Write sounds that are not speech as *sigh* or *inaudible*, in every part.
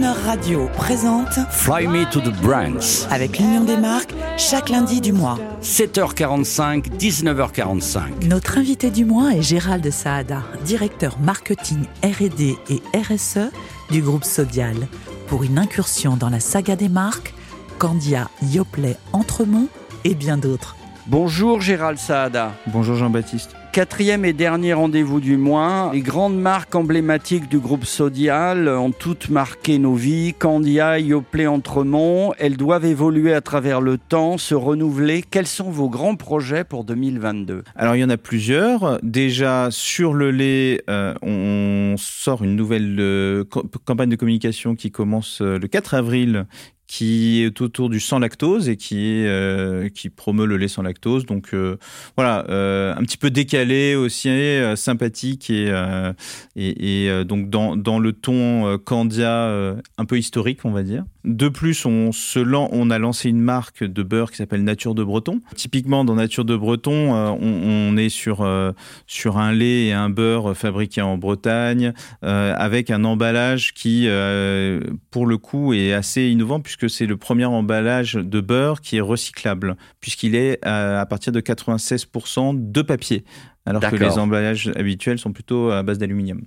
Croner Radio présente Fly Me to the Brands. avec l'Union des marques chaque lundi du mois. 7h45, 19h45. Notre invité du mois est Gérald Saada, directeur marketing R&D et RSE du groupe Sodial, pour une incursion dans la saga des marques Candia, Yoplait, Entremont et bien d'autres. Bonjour Gérald Saada. Bonjour Jean-Baptiste. Quatrième et dernier rendez-vous du mois. Les grandes marques emblématiques du groupe Sodial ont toutes marqué nos vies. Candia, Yoplait, Entremont. Elles doivent évoluer à travers le temps, se renouveler. Quels sont vos grands projets pour 2022 Alors il y en a plusieurs. Déjà sur le lait, euh, on sort une nouvelle euh, campagne de communication qui commence euh, le 4 avril qui est autour du sans lactose et qui euh, qui promeut le lait sans lactose. Donc euh, voilà, euh, un petit peu décalé aussi, euh, sympathique et et, donc dans, dans le ton Candia un peu historique, on va dire. De plus, on se lan- a lancé une marque de beurre qui s'appelle Nature de Breton. Typiquement, dans Nature de Breton, on, on est sur sur un lait et un beurre fabriqués en Bretagne, avec un emballage qui, pour le coup, est assez innovant puisque c'est le premier emballage de beurre qui est recyclable, puisqu'il est à partir de 96% de papier. Alors que les emballages habituels sont plutôt à base d'aluminium.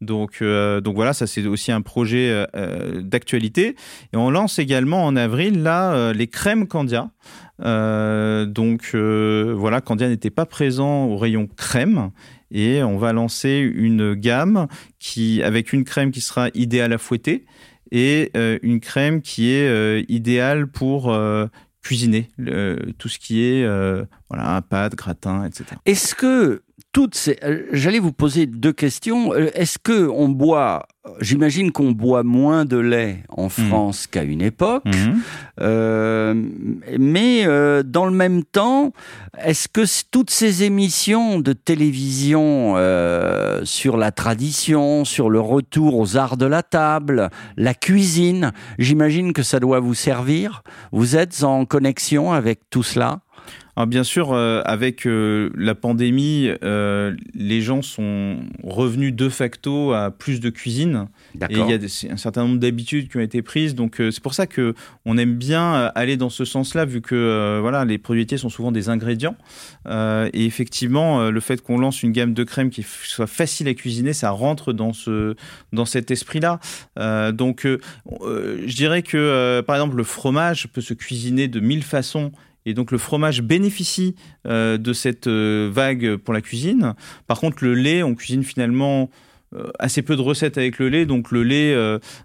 Donc, euh, donc voilà, ça c'est aussi un projet euh, euh, d'actualité. Et on lance également en avril là euh, les crèmes Candia. Donc voilà, Candia n'était pas présent au rayon crème et on va lancer une gamme qui avec une crème qui sera idéale à fouetter et euh, une crème qui est euh, idéale pour euh, cuisiner tout ce qui est voilà pâte, gratin, etc. Est-ce que toutes ces... euh, J'allais vous poser deux questions. Euh, Est-ce que on boit... J'imagine qu'on boit moins de lait en France qu'à une époque. Euh, mais euh, dans le même temps, est-ce que toutes ces émissions de télévision euh, sur la tradition, sur le retour aux arts de la table, la cuisine, j'imagine que ça doit vous servir Vous êtes en connexion avec tout cela? Alors bien sûr, euh, avec euh, la pandémie, euh, les gens sont revenus de facto à plus de cuisine et il y a des- un certain nombre d'habitudes qui ont été prises. Donc c'est pour ça que on aime bien aller dans ce sens-là, vu que voilà, les produits laitiers sont souvent des ingrédients. Et effectivement, le fait qu'on lance une gamme de crèmes qui soit facile à cuisiner, ça rentre dans ce dans cet esprit-là. Donc je dirais que par exemple le fromage peut se cuisiner de mille façons. Et donc le fromage bénéficie euh, de cette euh, vague pour la cuisine. Par contre, le lait, on cuisine finalement euh, assez peu de recettes avec le lait, donc le lait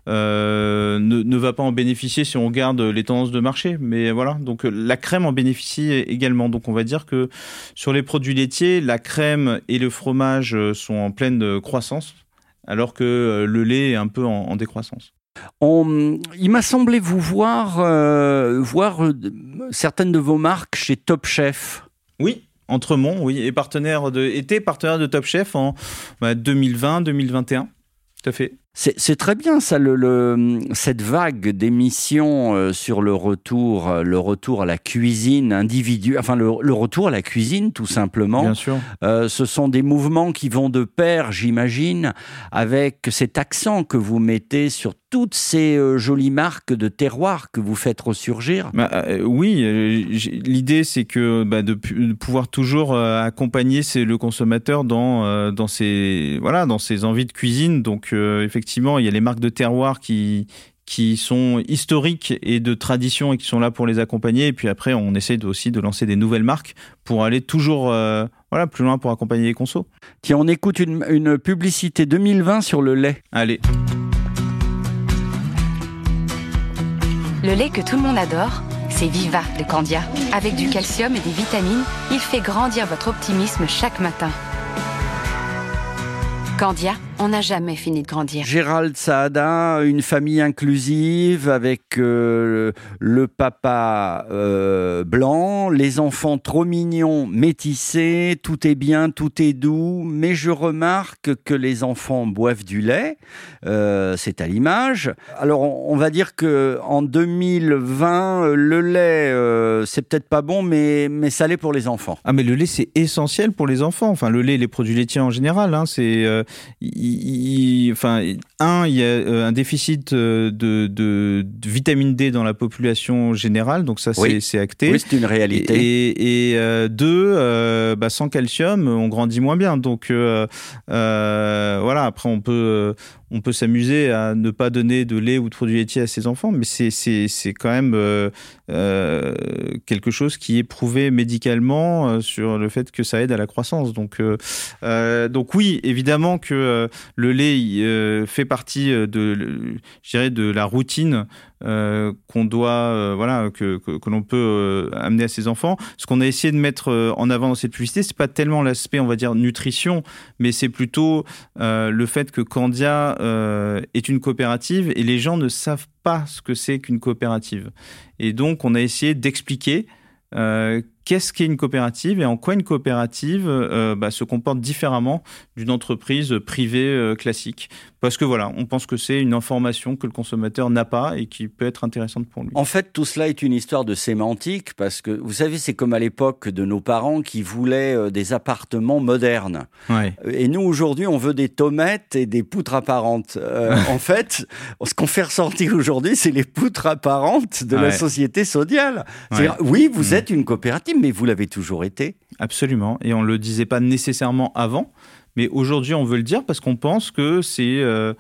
ne, ne va pas en bénéficier si on regarde les tendances de marché. Mais voilà, donc la crème en bénéficie également. Donc on va dire que sur les produits laitiers, la crème et le fromage sont en pleine croissance, alors que le lait est un peu en décroissance. On- il m'a semblé vous voir, euh, voir euh, certaines de vos marques chez Top Chef. Oui, Entremont, oui, et partenaire de, était partenaire de Top Chef en bah, 2020-2021. Tout à fait. C'est très bien ça, le, le- cette vague d'émissions euh, sur le retour, euh, le retour à la cuisine individuelle, enfin le, le retour à la cuisine tout simplement. Bien sûr. Euh, ce sont des mouvements qui vont de pair, j'imagine, avec cet accent que vous mettez sur toutes ces euh, jolies marques de terroir que vous faites ressurgir. Bah, euh, oui, euh, l'idée c'est que bah, de, pouvoir toujours accompagner le consommateur dans dans ses voilà dans ses envies de cuisine. Donc euh, effectivement, il y a les marques de terroir qui qui sont historiques et de tradition et qui sont là pour les accompagner. Et puis après, on essaie aussi de lancer des nouvelles marques pour aller toujours euh, voilà plus loin pour accompagner les consos. Tiens, on écoute une, une publicité 2020 sur le lait. Allez. Le lait que tout le monde adore, c'est Viva de Candia. Avec du calcium et des vitamines, il fait grandir votre optimisme chaque matin. Candia, on n'a jamais fini de grandir. Gérald Saada, une famille inclusive avec euh, le papa euh, blanc, les enfants trop mignons, métissés, tout est bien, tout est doux, mais je remarque que les enfants boivent du lait, euh, c'est à l'image. Alors on, on va dire que en 2020, euh, le lait, euh, c'est peut-être pas bon, mais, mais ça l'est pour les enfants. Ah mais le lait c'est essentiel pour les enfants. Enfin le lait, les produits laitiers en général, hein, c'est euh, il enfin, un, il y a un déficit de, de, vitamine D dans la population générale, donc ça c'est acté. Oui, c'est une réalité. Et, et deux, bah, sans calcium, on grandit moins bien. Donc voilà, après on peut on peut s'amuser à ne pas donner de lait ou de produits laitiers à ses enfants, mais c'est quand même euh, euh, quelque chose qui est prouvé médicalement euh, sur le fait que ça aide à la croissance. Donc, oui, évidemment que le lait fait partie de, la routine qu'on doit, euh, voilà, que, que, l'on peut euh, amener à ses enfants. Ce qu'on a essayé de mettre en avant dans cette publicité, c'est pas tellement l'aspect, on va dire, nutrition, mais c'est plutôt le fait que Candia est une coopérative et les gens ne savent pas ce que c'est qu'une coopérative. Et donc, on a essayé d'expliquer qu'est-ce qu'est une coopérative et en quoi une coopérative euh, bah, se comporte différemment d'une entreprise privée euh, classique. Parce que voilà, on pense que c'est une information que le consommateur n'a pas et qui peut être intéressante pour lui. En fait, tout cela est une histoire de sémantique parce que vous savez, c'est comme à l'époque de nos parents qui voulaient euh, des appartements modernes. Et nous, aujourd'hui, on veut des tomates et des poutres apparentes. *laughs* en fait, ce qu'on fait ressortir aujourd'hui, c'est les poutres apparentes de la société sodiale. Oui, vous mm. êtes une coopérative mais vous l'avez toujours été. Absolument, et on ne le disait pas nécessairement avant, mais aujourd'hui on veut le dire parce qu'on pense que c'est... Euh,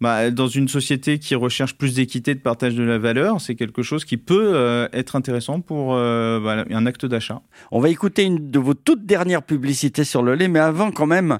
bah, dans une société qui recherche plus d'équité, de partage de la valeur, c'est quelque chose qui peut euh, être intéressant pour euh, bah, un acte d'achat. On va écouter une de vos toutes dernières publicités sur le lait, mais avant quand même,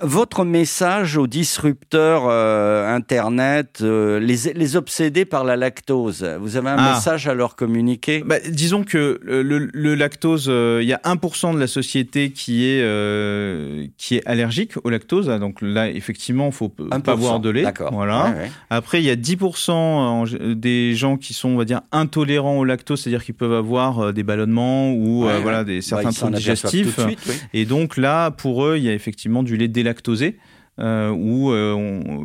votre message aux disrupteurs Internet, les, les, obsédés par la lactose, vous avez un ah. message à leur communiquer? Bah, Disons que le, lactose, il y a 1% de la société qui est, qui est allergique au lactose, donc là effectivement, il ne faut pas boire de lait. D'accord. Voilà. Après, il y a 10% des gens qui sont, on va dire, intolérants au lactose, c'est-à-dire qu'ils peuvent avoir euh, des ballonnements ou euh, voilà, des, bah, certains troubles digestifs. Et donc là, pour eux, il y a effectivement du lait délactosé. Euh, où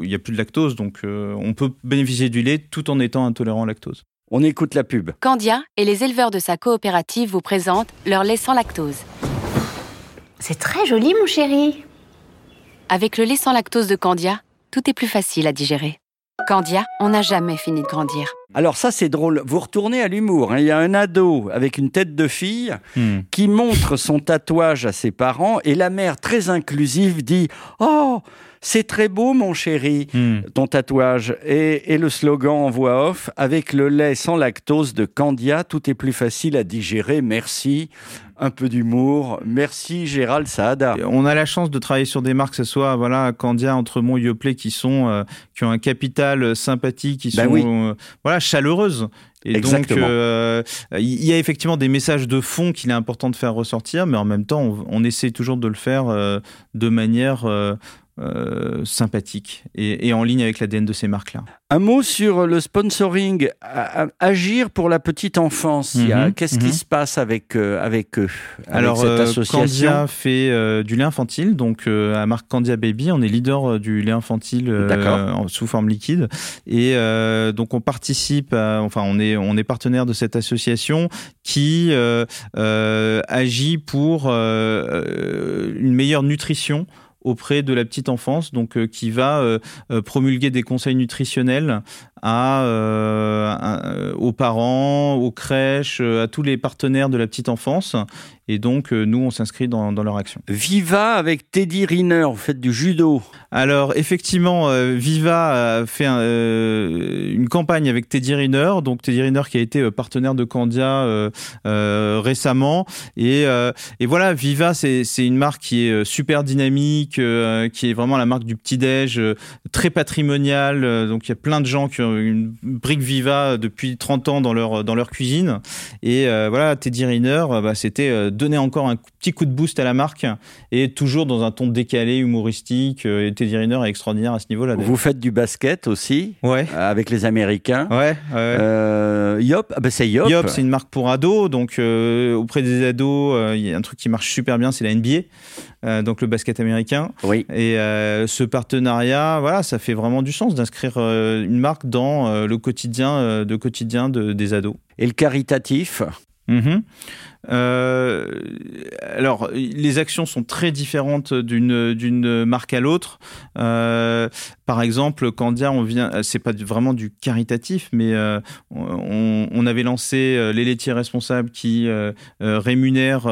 il n'y a plus de lactose, donc on peut bénéficier du lait tout en étant intolérant au lactose. On écoute la pub. Candia et les éleveurs de sa coopérative vous présentent leur lait sans lactose. C'est très joli, mon chéri. Avec le lait sans lactose de Candia, tout est plus facile à digérer. Candia, on n'a jamais fini de grandir. Alors ça c'est drôle, vous retournez à l'humour. Hein. Il y a un ado avec une tête de fille hmm. qui montre son tatouage à ses parents et la mère très inclusive dit ⁇ Oh, c'est très beau mon chéri, hmm. ton tatouage ⁇ et, et, le slogan en voix off ⁇ Avec le lait sans lactose de Candia, tout est plus facile à digérer, merci ⁇ un peu d'humour. Merci Gérald Saada. On a la chance de travailler sur des marques, que ce soit voilà Candia, Entremont, Yoplait, qui sont euh, qui ont un capital sympathique, qui ben sont euh, voilà chaleureuses. Et donc, euh, il y a effectivement des messages de fond qu'il est important de faire ressortir, mais en même temps, on, on essaie toujours de le faire de manière euh, sympathique et, en ligne avec l'ADN de ces marques-là. Un mot sur le sponsoring, agir pour la petite enfance. Mhm, qu'est-ce qui mhm. se passe avec, euh, avec eux Alors, cette euh, association Candia fait du lait infantile, donc à marque Candia Baby, on est leader du lait infantile sous forme liquide. Et donc on participe, enfin on est, on est partenaire de cette association qui agit pour une meilleure nutrition auprès de la petite enfance, donc euh, qui va euh, euh, promulguer des conseils nutritionnels à, aux parents, aux crèches, à tous les partenaires de la petite enfance. Et donc, nous, on s'inscrit dans, leur action. Viva avec Teddy Riner, vous faites du judo. Alors, effectivement, Viva a fait une campagne avec Teddy Riner. Donc, Teddy Riner qui a été partenaire de Candia récemment. Et, et voilà, Viva, c'est une marque qui est super dynamique, euh, qui est vraiment la marque du petit-déj, euh, très patrimonial. Euh, donc il y a plein de gens qui une brique Viva depuis 30 ans dans leur, dans leur cuisine. Et voilà, Teddy Riner, bah, c'était donner encore un petit coup de boost à la marque et toujours dans un ton décalé, humoristique. et Teddy Riner est extraordinaire à ce niveau-là. Vous faites du basket aussi ouais. avec les Américains. Ouais. Yop, ah bah, c'est Yop. Yop, c'est une marque pour ados. Donc auprès des ados, il y a un truc qui marche super bien, c'est la NBA. donc le basket américain. Oui. Et euh, ce partenariat, voilà, ça fait vraiment du sens d'inscrire euh, une marque dans euh, le quotidien de quotidien de, des ados. Et le caritatif? Mhm. alors, les actions sont très différentes d'une marque à l'autre. par exemple, Candia, on vient, c'est pas vraiment du caritatif, mais on, on, avait lancé les laitiers responsables qui rémunèrent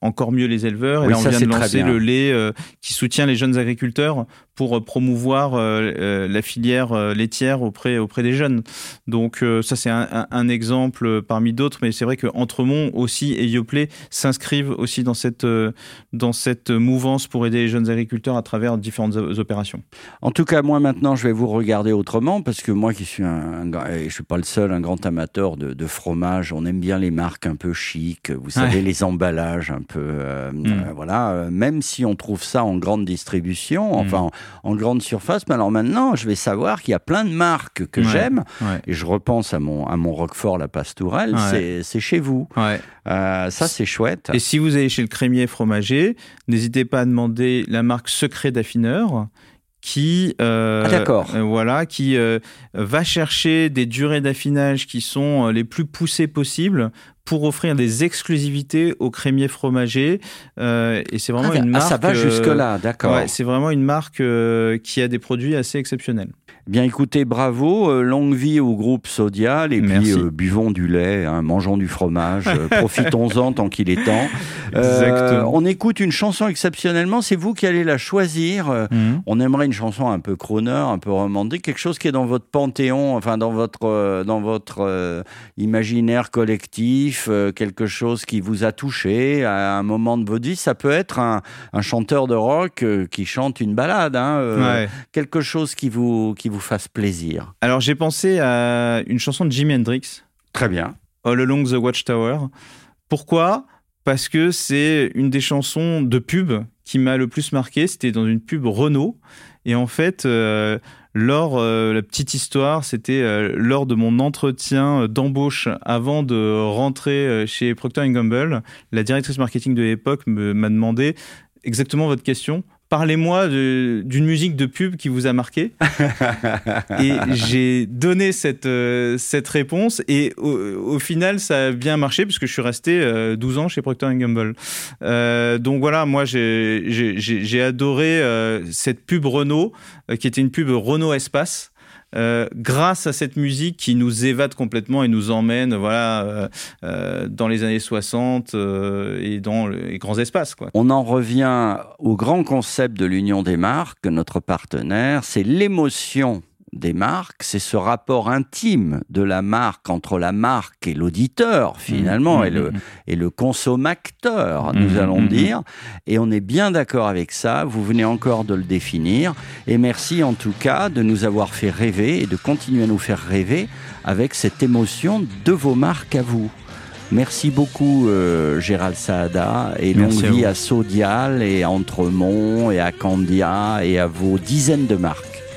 encore mieux les éleveurs. Et là, on vient de lancer le lait qui soutient les jeunes agriculteurs pour euh, promouvoir euh, euh, la filière laitière auprès, auprès des jeunes. Donc ça, c'est un, exemple parmi d'autres, mais c'est vrai que Aussi et Yoplait s'inscrivent aussi dans cette, dans cette mouvance pour aider les jeunes agriculteurs à travers différentes opérations. En tout cas, moi maintenant, je vais vous regarder autrement, parce que moi qui suis un, je suis pas le seul, un grand amateur de, fromage, on aime bien les marques un peu chic, vous savez, les emballages un peu, mm. voilà, même si on trouve ça en grande distribution, enfin, mm en grande surface. Mais alors maintenant, je vais savoir qu'il y a plein de marques que j'aime. Et je repense à mon, à mon Roquefort La Pastourelle, c'est chez vous. Euh, ça, c'est chouette. Et si vous allez chez le crémier fromager, n'hésitez pas à demander la marque Secret d'affineur qui euh, ah, euh, voilà qui va chercher des durées d'affinage qui sont les plus poussées possibles pour offrir des exclusivités aux crémiers fromagers. Et c'est vraiment ah, une marque. Ah, ça va jusque-là, d'accord. Ouais, c'est vraiment une marque qui a des produits assez exceptionnels. Bien écoutez, bravo, euh, longue vie au groupe Sodial et puis euh, buvons du lait, hein, mangeons du fromage, euh, *laughs* profitons-en tant qu'il est temps. on écoute une chanson exceptionnellement, c'est vous qui allez la choisir. Mhm. On aimerait une chanson un peu crooner, un peu romantique, quelque chose qui est dans votre panthéon, enfin dans votre dans votre imaginaire collectif, quelque chose qui vous a touché à un moment de votre vie. Ça peut être un, chanteur de rock qui chante une balade, hein, quelque chose qui vous qui vous fasse plaisir Alors j'ai pensé à une chanson de Jimi Hendrix. Très bien. All Along the Watchtower. Pourquoi? Parce que c'est une des chansons de pub qui m'a le plus marqué. C'était dans une pub Renault. Et en fait, euh, lors, euh, la petite histoire, c'était euh, lors de mon entretien d'embauche avant de rentrer chez Procter Gamble, la directrice marketing de l'époque m'a demandé exactement votre question parlez-moi d'une musique de pub qui vous a marqué. *laughs* et j'ai donné cette, euh, cette réponse et au, final, ça a bien marché puisque je suis resté 12 euh, ans chez Procter Gamble. Euh, donc voilà, moi j'ai adoré cette pub Renault qui était une pub Renault Espace. Euh, grâce à cette musique qui nous évade complètement et nous emmène voilà euh, euh, dans les années 60 et dans les grands espaces. On en revient au grand concept de l'union des marques, notre partenaire, c'est l'émotion des marques, c'est ce rapport intime de la marque entre la marque et l'auditeur finalement mmh, et, le, mmh, mmh. et le consommateur, nous allons dire. Et on est bien d'accord avec ça, vous venez encore de le définir. Et merci en tout cas de nous avoir fait rêver et de continuer à nous faire rêver avec cette émotion de vos marques à vous. Merci beaucoup euh, Gérald Saada et longue vie à Sodial et à Entremont et à Candia et à vos dizaines de marques.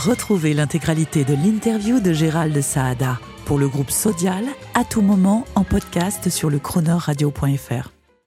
Retrouvez l'intégralité de l'interview de Gérald Saada pour le groupe Sodial à tout moment en podcast sur le chronoradio.fr.